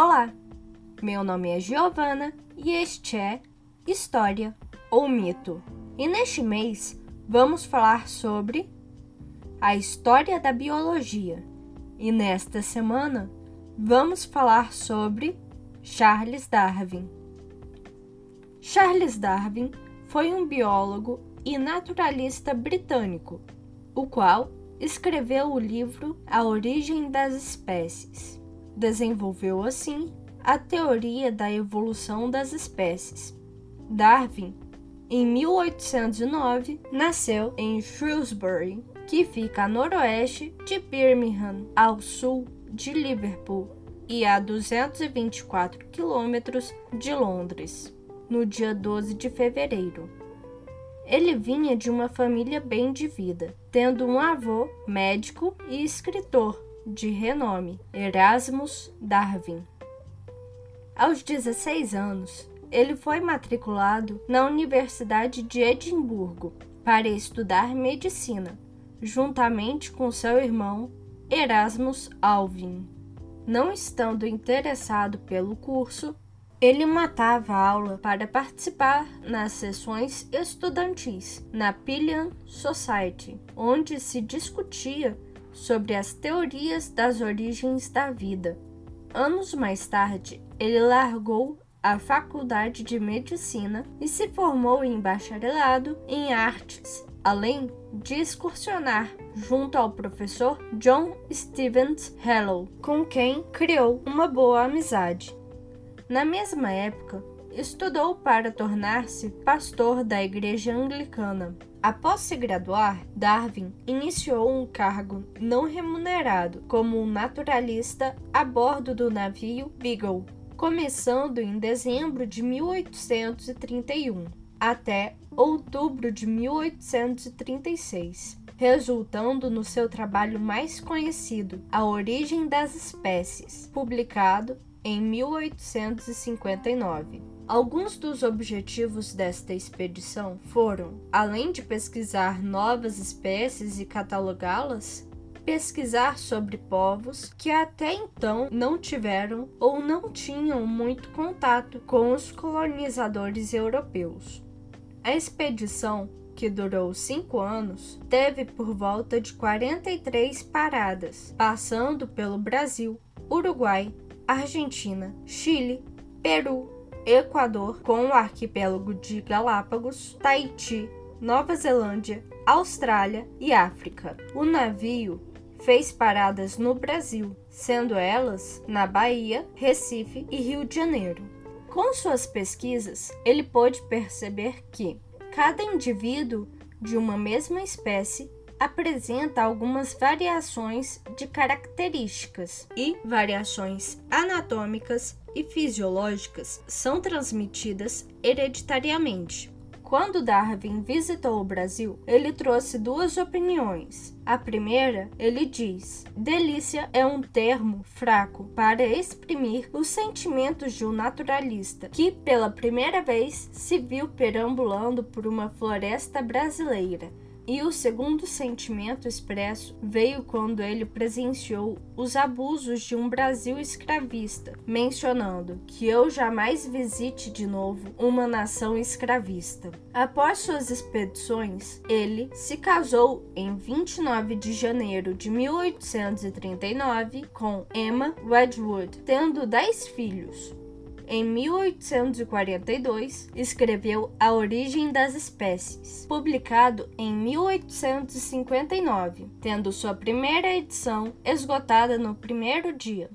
Olá, meu nome é Giovana e este é História ou Mito. E neste mês vamos falar sobre a história da biologia. E nesta semana vamos falar sobre Charles Darwin. Charles Darwin foi um biólogo e naturalista britânico, o qual escreveu o livro A Origem das Espécies. Desenvolveu assim a teoria da evolução das espécies. Darwin, em 1809, nasceu em Shrewsbury, que fica a noroeste de Birmingham, ao sul de Liverpool e a 224 quilômetros de Londres, no dia 12 de fevereiro. Ele vinha de uma família bem de vida, tendo um avô médico e escritor de renome, Erasmus Darwin. Aos 16 anos, ele foi matriculado na Universidade de Edimburgo para estudar medicina, juntamente com seu irmão Erasmus Alvin. Não estando interessado pelo curso, ele matava aula para participar nas sessões estudantis na Pillian Society, onde se discutia sobre as teorias das origens da vida. Anos mais tarde, ele largou a Faculdade de Medicina e se formou em bacharelado em artes, além de excursionar junto ao professor John Stevens Hello, com quem criou uma boa amizade. Na mesma época, estudou para tornar-se pastor da Igreja Anglicana. Após se graduar, Darwin iniciou um cargo não remunerado como um naturalista a bordo do navio Beagle, começando em dezembro de 1831 até outubro de 1836, resultando no seu trabalho mais conhecido, A Origem das Espécies, publicado em 1859. Alguns dos objetivos desta expedição foram, além de pesquisar novas espécies e catalogá-las, pesquisar sobre povos que até então não tiveram ou não tinham muito contato com os colonizadores europeus. A expedição, que durou cinco anos, teve por volta de 43 paradas, passando pelo Brasil, Uruguai, Argentina, Chile, Peru, Equador, com o arquipélago de Galápagos, Tahiti, Nova Zelândia, Austrália e África. O navio fez paradas no Brasil, sendo elas na Bahia, Recife e Rio de Janeiro. Com suas pesquisas, ele pôde perceber que cada indivíduo de uma mesma espécie apresenta algumas variações de características e variações anatômicas e fisiológicas são transmitidas hereditariamente. Quando Darwin visitou o Brasil, ele trouxe duas opiniões. A primeira, ele diz: delícia é um termo fraco para exprimir os sentimentos de um naturalista que, pela primeira vez, se viu perambulando por uma floresta brasileira e o segundo sentimento expresso veio quando ele presenciou os abusos de um Brasil escravista, mencionando que eu jamais visite de novo uma nação escravista. Após suas expedições, ele se casou em 29 de janeiro de 1839 com Emma Wedgwood, tendo dez filhos em 1842, escreveu A Origem das Espécies, publicado em 1859, tendo sua primeira edição esgotada no primeiro dia.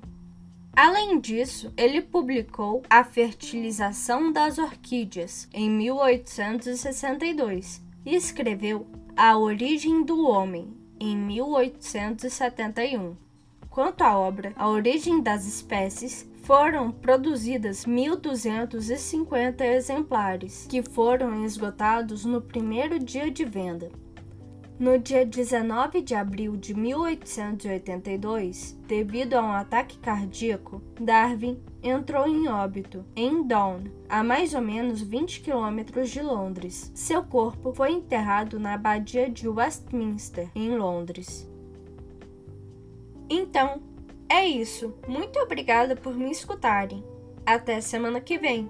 Além disso, ele publicou A Fertilização das Orquídeas em 1862 e escreveu A Origem do Homem em 1871. Quanto à obra A Origem das Espécies, foram produzidas 1.250 exemplares, que foram esgotados no primeiro dia de venda. No dia 19 de abril de 1882, devido a um ataque cardíaco, Darwin entrou em óbito em Down, a mais ou menos 20 quilômetros de Londres. Seu corpo foi enterrado na abadia de Westminster, em Londres. Então, É isso. Muito obrigada por me escutarem. Até semana que vem.